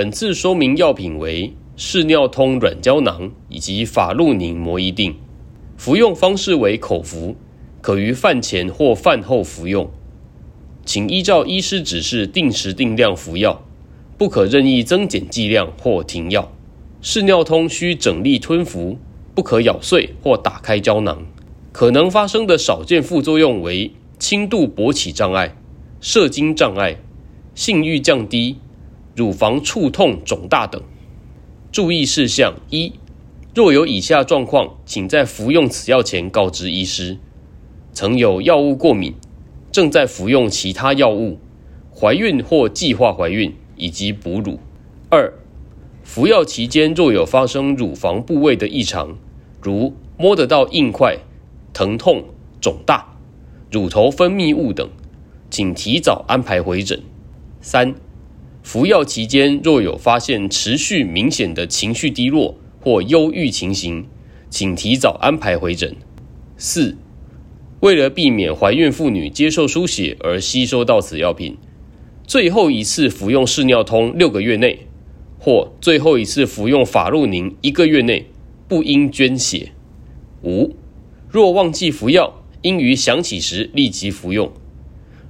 本次说明药品为视尿通软胶囊以及法路宁膜一定，服用方式为口服，可于饭前或饭后服用，请依照医师指示定时定量服药，不可任意增减剂量或停药。视尿通需整粒吞服，不可咬碎或打开胶囊。可能发生的少见副作用为轻度勃起障碍、射精障碍、性欲降低、乳房触痛肿大等。注意事项一：若有以下状况，请在服用此药前告知医师：曾有药物过敏、正在服用其他药物、怀孕或计划怀孕以及哺乳。二、服药期间若有发生乳房部位的异常，如摸得到硬块、疼痛、肿大、乳头分泌物等，请提早安排回诊。三、服药期间若有发现持续明显的情绪低落或忧郁情形，请提早安排回诊。四、为了避免怀孕妇女接受输血而吸收到此药品，最后一次服用试尿通六个月内，或最后一次服用法路宁一个月内，不应捐血。五、若忘记服药，应于想起时立即服用。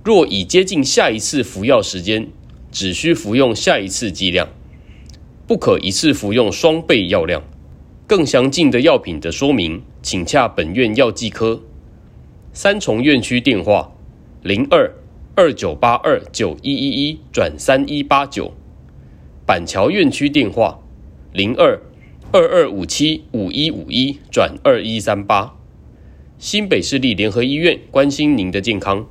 若已接近下一次服药时间，只需服用下一次剂量，不可一次服用双倍药量。更详尽的药品的说明，请洽本院药剂科。三重院区电话：零二二九八二九一一一转三一八九。板桥院区电话：零二二二五七五一五一转二一三八。新北市立联合医院关心您的健康。